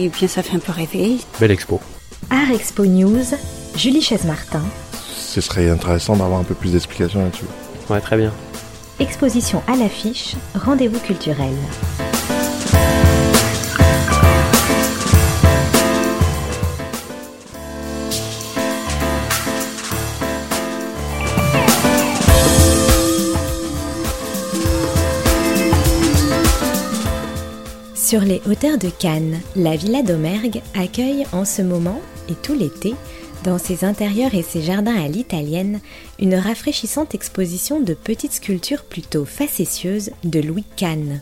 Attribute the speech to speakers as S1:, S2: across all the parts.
S1: et bien ça fait un peu rêver.
S2: Belle expo.
S3: Art Expo News, Julie Chaise-Martin.
S4: Ce serait intéressant d'avoir un peu plus d'explications là-dessus.
S2: Ouais, très bien.
S3: Exposition à l'affiche, rendez-vous culturel. Sur les hauteurs de Cannes, la Villa d'Omergue accueille en ce moment et tout l'été, dans ses intérieurs et ses jardins à l'italienne, une rafraîchissante exposition de petites sculptures plutôt facétieuses de Louis Cannes.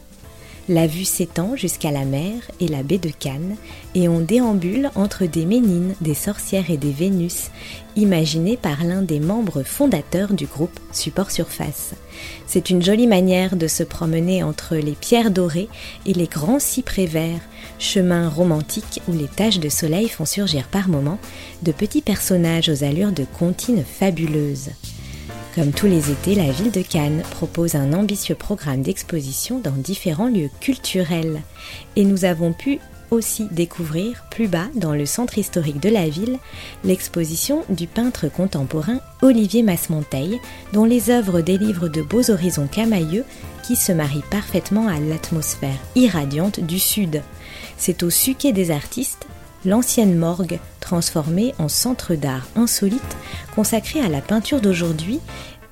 S3: La vue s'étend jusqu'à la mer et la baie de Cannes, et on déambule entre des ménines, des sorcières et des Vénus, imaginées par l'un des membres fondateurs du groupe Support Surface. C'est une jolie manière de se promener entre les pierres dorées et les grands cyprès verts, chemin romantique où les taches de soleil font surgir par moments de petits personnages aux allures de comptines fabuleuses. Comme tous les étés, la ville de Cannes propose un ambitieux programme d'exposition dans différents lieux culturels. Et nous avons pu aussi découvrir plus bas, dans le centre historique de la ville, l'exposition du peintre contemporain Olivier Masmonteil, dont les œuvres délivrent de beaux horizons camailleux qui se marient parfaitement à l'atmosphère irradiante du Sud. C'est au Suquet des artistes l'ancienne morgue transformée en centre d'art insolite consacré à la peinture d'aujourd'hui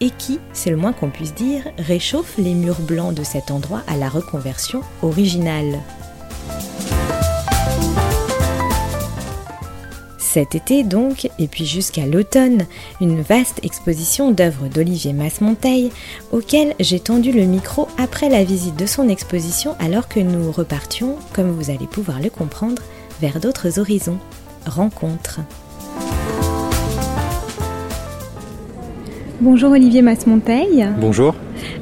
S3: et qui, c'est le moins qu'on puisse dire, réchauffe les murs blancs de cet endroit à la reconversion originale. Cet été donc, et puis jusqu'à l'automne, une vaste exposition d'œuvres d'Olivier Masmonteil, auquel j'ai tendu le micro après la visite de son exposition alors que nous repartions, comme vous allez pouvoir le comprendre, vers d'autres horizons. Rencontre. Bonjour Olivier Masmonteil.
S2: Bonjour.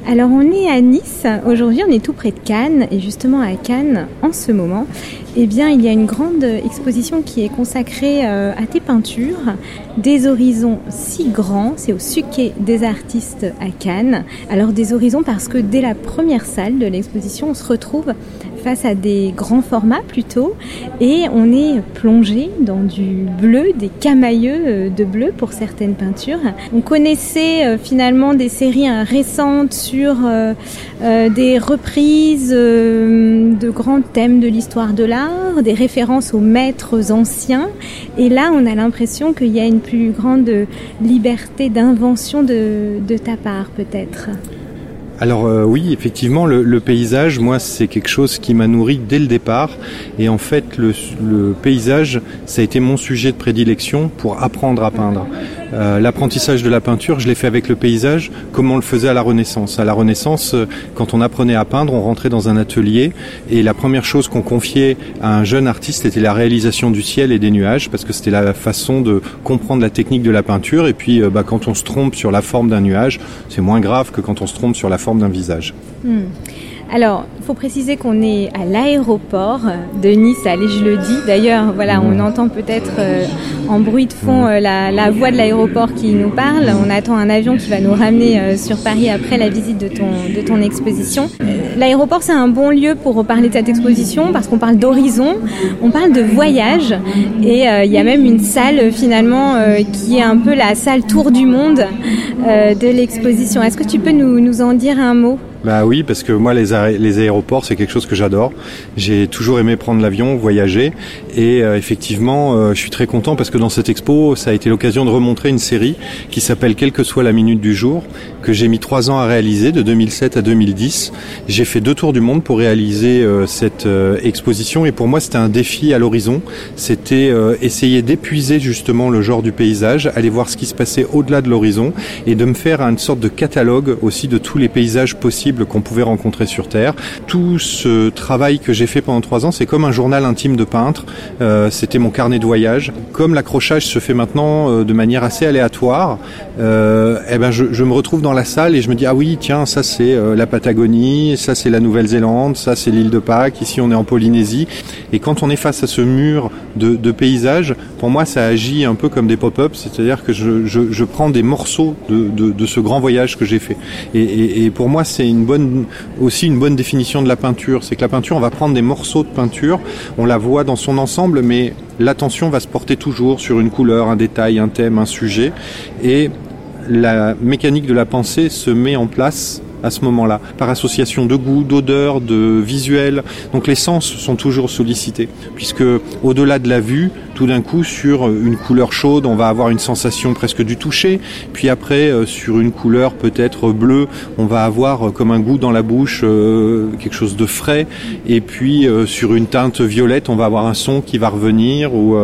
S3: Alors on est à Nice, aujourd'hui on est tout près de Cannes et justement à Cannes en ce moment, eh bien il y a une grande exposition qui est consacrée euh, à tes peintures, des horizons si grands, c'est au Suquet des artistes à Cannes. Alors des horizons parce que dès la première salle de l'exposition on se retrouve face à des grands formats plutôt et on est plongé dans du bleu, des camailleux euh, de bleu pour certaines peintures. On connaissait euh, finalement des séries hein, récentes sur euh, des reprises de grands thèmes de l'histoire de l'art, des références aux maîtres anciens et là on a l'impression qu'il y a une plus grande liberté d'invention de, ta part peut-être.
S5: Alors euh, oui, effectivement, le, paysage, moi, c'est quelque chose qui m'a nourri dès le départ. Et en fait, le, paysage, ça a été mon sujet de prédilection pour apprendre à peindre. Euh, l'apprentissage de la peinture, je l'ai fait avec le paysage, comme on le faisait à la Renaissance. À la Renaissance, euh, quand on apprenait à peindre, on rentrait dans un atelier et la première chose qu'on confiait à un jeune artiste était la réalisation du ciel et des nuages, parce que c'était la façon de comprendre la technique de la peinture. Et puis, bah, quand on se trompe sur la forme d'un nuage, c'est moins grave que quand on se trompe sur la forme d'un visage.
S3: Hmm. Alors, il faut préciser qu'on est à l'aéroport de Nice, allez, je le dis. D'ailleurs, voilà, on entend peut-être euh, en bruit de fond euh, la, voix de l'aéroport qui nous parle. On attend un avion qui va nous ramener euh, sur Paris après la visite de ton, de ton exposition. L'aéroport, c'est un bon lieu pour parler de cette exposition parce qu'on parle d'horizon, on parle de voyage et il y a même une salle finalement qui est un peu la salle tour du monde de l'exposition. Est-ce que tu peux nous, nous en dire un mot?
S5: Bah oui, parce que moi les, aéroports c'est quelque chose que j'adore. J'ai toujours aimé prendre l'avion, voyager, et euh, effectivement euh, je suis très content parce que dans cette expo ça a été l'occasion de remontrer une série qui s'appelle Quelle que soit la minute du jour, que j'ai mis trois ans à réaliser de 2007 à 2010. J'ai fait deux tours du monde pour réaliser euh, cette exposition et pour moi c'était un défi à l'horizon. C'était essayer d'épuiser justement le genre du paysage, aller voir ce qui se passait au-delà de l'horizon et de me faire une sorte de catalogue aussi de tous les paysages possibles qu'on pouvait rencontrer sur Terre. Tout ce travail que j'ai fait pendant trois ans, c'est comme un journal intime de peintre. Euh, C'était mon carnet de voyage. Comme l'accrochage se fait maintenant euh, de manière assez aléatoire, euh, eh ben je, je, me retrouve dans la salle et je me dis ah oui tiens ça c'est euh, la Patagonie, ça c'est la Nouvelle-Zélande, ça c'est l'île de Pâques, ici on est en Polynésie. Et quand on est face à ce mur de, de paysages, pour moi ça agit un peu comme des pop-ups, c'est-à-dire que je, je, je, prends des morceaux de, de, de, ce grand voyage que j'ai fait. Et, et, et pour moi c'est une aussi une bonne définition de la peinture. C'est que la peinture, on va prendre des morceaux de peinture, on la voit dans son ensemble, mais l'attention va se porter toujours sur une couleur, un détail, un thème, un sujet, et la mécanique de la pensée se met en place à ce moment-là, par association de goût, d'odeur, de visuel. Donc les sens sont toujours sollicités, puisque au-delà de la vue, tout d'un coup, sur une couleur chaude, on va avoir une sensation presque du toucher, puis après, euh, sur une couleur peut-être bleue, on va avoir euh, comme un goût dans la bouche, euh, quelque chose de frais, et puis sur une teinte violette, on va avoir un son qui va revenir, ou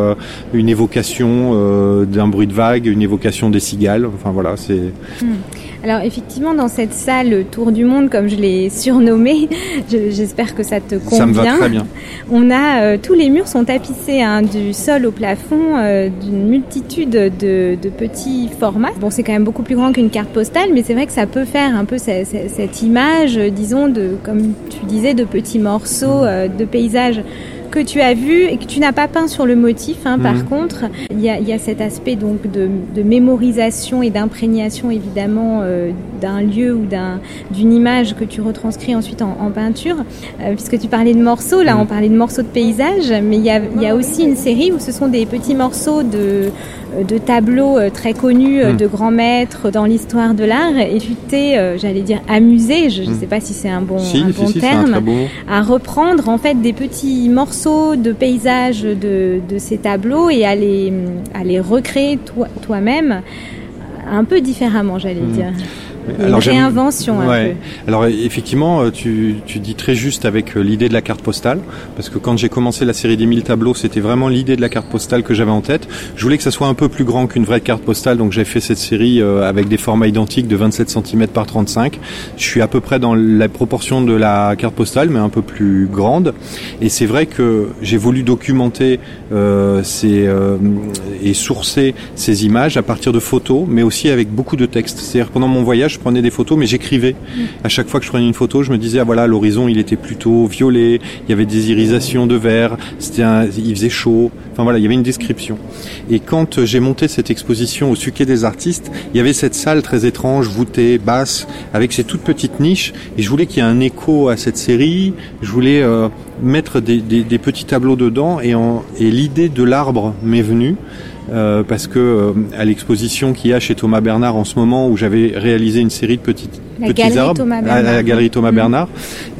S5: une évocation d'un bruit de vague, une évocation des cigales, enfin voilà, c'est...
S3: Hmm. Alors effectivement, dans cette salle Tour du Monde, comme je l'ai surnommée, j'espère que ça te convient. Ça
S5: me va très bien.
S3: On a euh, tous les murs sont tapissés hein, du sol au plafond euh, d'une multitude de, petits formats. Bon, c'est quand même beaucoup plus grand qu'une carte postale, mais c'est vrai que ça peut faire un peu cette, cette image, disons, de comme tu disais, de petits morceaux euh, de paysages que tu as vu et que tu n'as pas peint sur le motif. Hein, Par mhm. contre, il y, a, cet aspect donc de, mémorisation et d'imprégnation évidemment euh, d'un lieu ou d'une image que tu retranscris ensuite en, peinture. Euh, puisque tu parlais de morceaux, là on mhm. parlait de morceaux de paysage, mais il y a, y a aussi une série où ce sont des petits morceaux de de tableaux euh, très connus euh, hmm. de grands maîtres dans l'histoire de l'art et tu t'es, j'allais dire, amusé, je ne hmm. sais pas si c'est un bon, terme, à reprendre en fait des petits morceaux de paysages de, ces tableaux et à les, à les recréer toi-même un peu différemment, j'allais hmm. dire. Alors, réinvention ouais.
S5: Alors effectivement, euh, tu, tu, dis très juste avec euh, l'idée de la carte postale, parce que quand j'ai commencé la série des 1000 tableaux, c'était vraiment l'idée de la carte postale que j'avais en tête. Je voulais que ça soit un peu plus grand qu'une vraie carte postale, donc j'ai fait cette série euh, avec des formats identiques de 27 cm par 35. Je suis à peu près dans la proportion de la carte postale, mais un peu plus grande. Et c'est vrai que j'ai voulu documenter euh, ces, et sourcer ces images à partir de photos, mais aussi avec beaucoup de textes. C'est-à-dire pendant mon voyage, je prenais des photos, mais j'écrivais. À chaque fois que je prenais une photo, je me disais, ah voilà, l'horizon, il était plutôt violet, il y avait des irisations de vert, c'était il faisait chaud. Enfin voilà, il y avait une description. Et quand j'ai monté cette exposition au Suquet des artistes, il y avait cette salle très étrange, voûtée, basse, avec ces toutes petites niches. Et je voulais qu'il y ait un écho à cette série. Je voulais euh, mettre des, des, petits tableaux dedans. Et, et l'idée de l'arbre m'est venue. Euh, parce que euh, à l'exposition qu'il y a chez Thomas Bernard en ce moment où j'avais réalisé une série de petites
S3: la petits arbres
S5: à la galerie Thomas mmh. Bernard,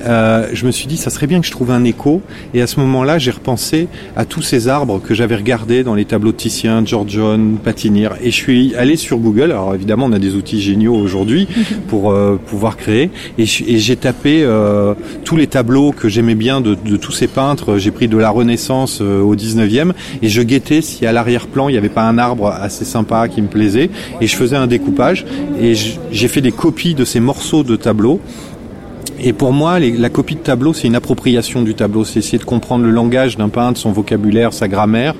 S5: euh, je me suis dit ça serait bien que je trouve un écho. Et à ce moment-là j'ai repensé à tous ces arbres que j'avais regardés dans les tableaux de Titien, George John, Patinier et je suis allé sur Google. Alors évidemment on a des outils géniaux aujourd'hui pour euh, pouvoir créer. Et j'ai tapé euh, tous les tableaux que j'aimais bien de, de, tous ces peintres. J'ai pris de la Renaissance au 19e et je guettais si à l'arrière-plan il n'y avait pas un arbre assez sympa qui me plaisait. Et je faisais un découpage. Et j'ai fait des copies de ces morceaux de tableaux et pour moi, la copie de tableau, c'est une appropriation du tableau. C'est essayer de comprendre le langage d'un peintre, son vocabulaire, sa grammaire.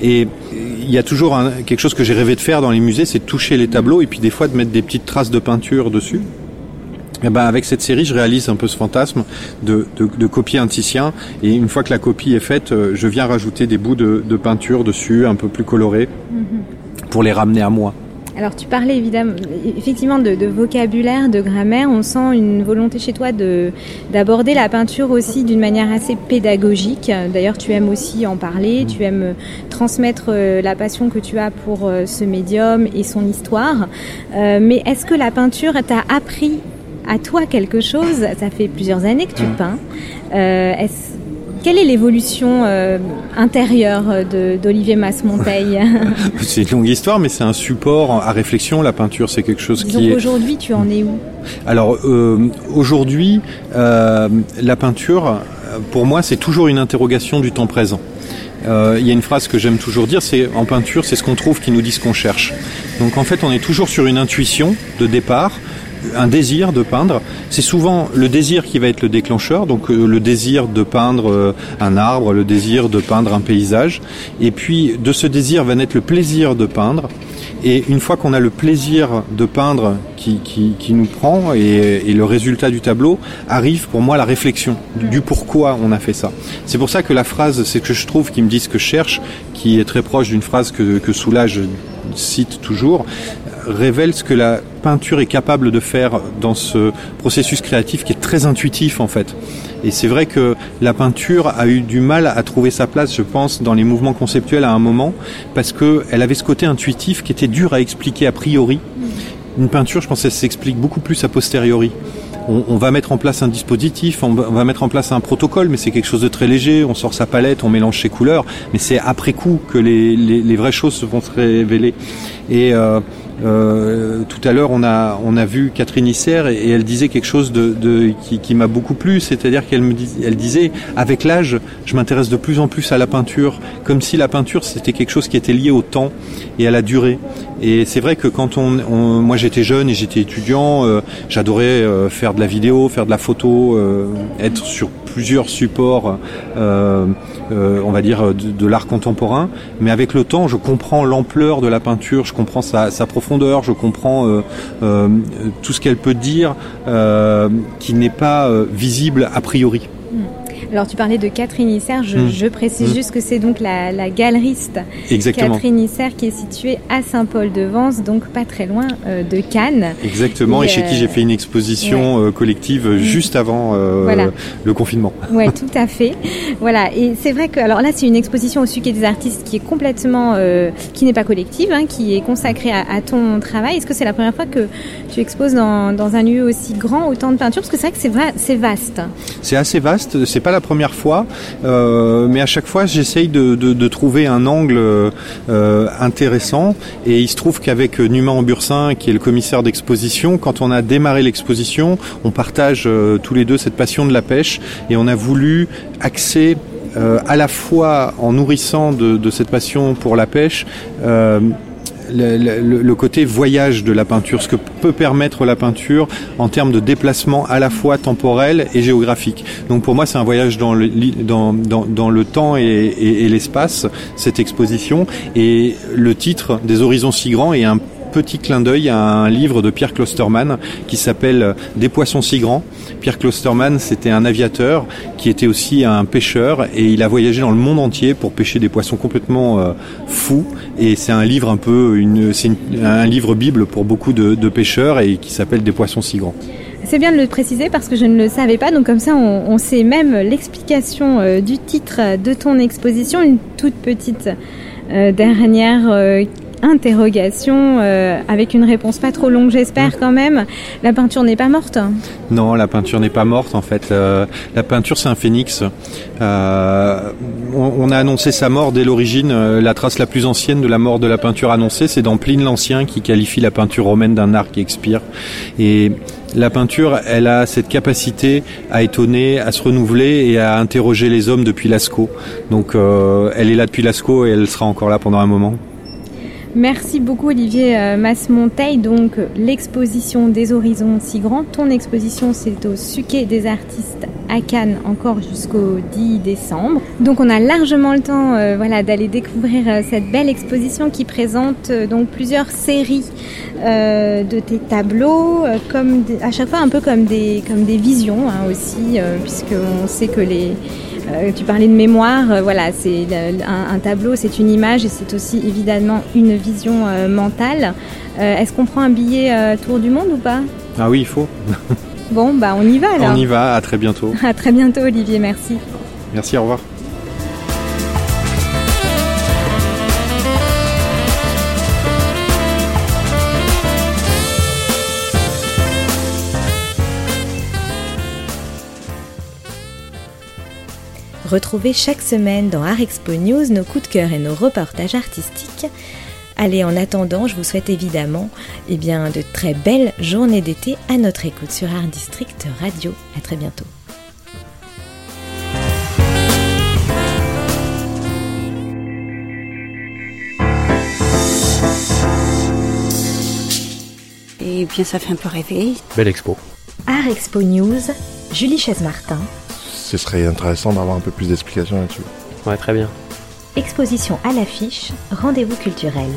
S5: Et il y a toujours quelque chose que j'ai rêvé de faire dans les musées, c'est de toucher les tableaux et puis des fois de mettre des petites traces de peinture dessus. Et eh ben avec cette série, je réalise un peu ce fantasme de, copier un Titien. Et une fois que la copie est faite, euh, je viens rajouter des bouts de, peinture dessus, un peu plus colorés, mm-hmm. pour les ramener à moi.
S3: Alors tu parlais évidemment, effectivement de, vocabulaire, de grammaire. On sent une volonté chez toi de d'aborder la peinture aussi d'une manière assez pédagogique. D'ailleurs, tu aimes aussi en parler. Tu aimes transmettre euh, la passion que tu as pour euh, ce médium et son histoire. Euh, mais est-ce que la peinture t'a appris à toi quelque chose? Ça fait plusieurs années que tu peins. est-ce quelle est l'évolution euh, intérieure d'Olivier Masmonteil
S5: C'est une longue histoire, mais c'est un support à réflexion. La peinture, c'est quelque chose qui est...
S3: aujourd'hui, tu en es où?
S5: Alors, euh, aujourd'hui, euh, la peinture, pour moi, c'est toujours une interrogation du temps présent. Il y a une phrase que j'aime toujours dire, c'est en peinture, c'est ce qu'on trouve qui nous dit ce qu'on cherche. Donc en fait, on est toujours sur une intuition de départ, un désir de peindre. C'est souvent le désir qui va être le déclencheur, donc euh, le désir de peindre euh, un arbre, le désir de peindre un paysage. Et puis de ce désir va naître le plaisir de peindre. Et une fois qu'on a le plaisir de peindre qui, qui, nous prend et, le résultat du tableau, arrive pour moi la réflexion du pourquoi on a fait ça. C'est pour ça que la phrase, c'est que je trouve qui me dit ce que je cherche, qui est très proche d'une phrase que, que Soulage cite toujours, révèle ce que la peinture est capable de faire dans ce processus créatif qui est très intuitif en fait. Et c'est vrai que la peinture a eu du mal à trouver sa place, je pense, dans les mouvements conceptuels à un moment, parce qu'elle avait ce côté intuitif qui était dur à expliquer a priori. Une peinture, je pense, elle s'explique beaucoup plus a posteriori on, va mettre en place un dispositif, on va, mettre en place un protocole, mais c'est quelque chose de très léger. On sort sa palette, on mélange ses couleurs, mais c'est après coup que les, vraies choses vont se révéler. Et euh, euh, tout à l'heure, on a, on a vu Catherine Isser et, elle disait quelque chose de, qui, m'a beaucoup plu, c'est-à-dire qu'elle me elle disait, avec l'âge, je m'intéresse de plus en plus à la peinture, comme si la peinture c'était quelque chose qui était lié au temps et à la durée. Et c'est vrai que quand on, moi j'étais jeune et j'étais étudiant, euh, j'adorais euh, faire de la vidéo, faire de la photo, être sur plusieurs supports, euh, euh, on va dire, de, l'art contemporain. Mais avec le temps, je comprends l'ampleur de la peinture, je comprends sa, profondeur, je comprends euh, tout ce qu'elle peut dire qui n'est pas visible a priori.
S3: Alors tu parlais de Catherine Isser, je, hmm. précise hmm. juste que c'est donc la, galeriste
S5: Exactement.
S3: Catherine Isser qui est située à Saint-Paul-de-Vence, donc pas très loin euh, de Cannes.
S5: Exactement, et, chez qui j'ai fait une exposition euh, collective hmm. juste avant euh, le confinement.
S3: Oui, tout à fait. Voilà, et c'est vrai que alors là c'est une exposition au Suquet des artistes qui est complètement, qui n'est pas collective, hein, qui est consacrée à, ton travail. Est-ce que c'est la première fois que tu exposes dans, dans, un lieu aussi grand, autant de peinture Parce que c'est vrai que c'est vaste.
S5: C'est assez vaste, c'est pas la première fois, euh, mais à chaque fois j'essaye de, trouver un angle euh, intéressant. Et il se trouve qu'avec Numa Ambursin, qui est le commissaire d'exposition, quand on a démarré l'exposition, on partage euh, tous les deux cette passion de la pêche et on a voulu axer à la fois en nourrissant de, cette passion pour la pêche, le, côté voyage de la peinture, ce que peut permettre la peinture en termes de déplacement à la fois temporel et géographique. Donc pour moi, c'est un voyage dans le, dans, dans, le temps et, et l'espace, cette exposition. Et le titre des horizons si grands est un petit clin d'œil à un livre de Pierre Klosterman qui s'appelle Des poissons si grands. Pierre Klosterman, c'était un aviateur qui était aussi un pêcheur et il a voyagé dans le monde entier pour pêcher des poissons complètement euh, fous. Et c'est un livre un peu, une, c'est un livre bible pour beaucoup de, pêcheurs et qui s'appelle Des poissons si grands.
S3: C'est bien de le préciser parce que je ne le savais pas. Donc comme ça, on, sait même l'explication euh, du titre de ton exposition, une toute petite euh, dernière interrogation euh, avec une réponse pas trop longue, j'espère quand même. La peinture n'est pas morte
S5: Non, la peinture n'est pas morte en fait. Euh, la peinture, c'est un phénix. Euh, on, a annoncé sa mort dès l'origine. La trace la plus ancienne de la mort de la peinture annoncée, c'est dans Pline l'Ancien qui qualifie la peinture romaine d'un art qui expire. Et la peinture, elle a cette capacité à étonner, à se renouveler et à interroger les hommes depuis Lascaux. Donc elle est là depuis Lascaux et elle sera encore là pendant un moment.
S3: Merci beaucoup Olivier euh, Masmonteil. Donc l'exposition des horizons si grands. Ton exposition c'est au Suquet des artistes à Cannes encore jusqu'au 10 décembre. Donc on a largement le temps euh, voilà, d'aller découvrir euh, cette belle exposition qui présente donc plusieurs séries de tes tableaux, comme à chaque fois un peu comme des, comme des visions hein, aussi, puisqu'on sait que les euh, tu parlais de mémoire, euh, voilà, c'est un, tableau, c'est une image et c'est aussi évidemment une vision euh, mentale. Est-ce qu'on prend un billet tour du monde ou pas?
S5: Ah oui, il faut.
S3: bon, bah on y va alors.
S5: On y va, à très bientôt.
S3: à très bientôt Olivier, merci.
S5: Merci, au revoir.
S3: Retrouvez chaque semaine dans Art Expo News nos coups de cœur et nos reportages artistiques. Allez, en attendant, je vous souhaite évidemment eh bien, de très belles journées d'été à notre écoute sur Art District Radio. À très bientôt.
S1: Et bien, ça fait un peu rêver.
S5: Belle expo.
S3: Art Expo News, Julie Chaise-Martin
S4: ce serait intéressant d'avoir un peu plus d'explications là-dessus.
S2: Ouais, très bien.
S3: Exposition à l'affiche, rendez-vous culturel.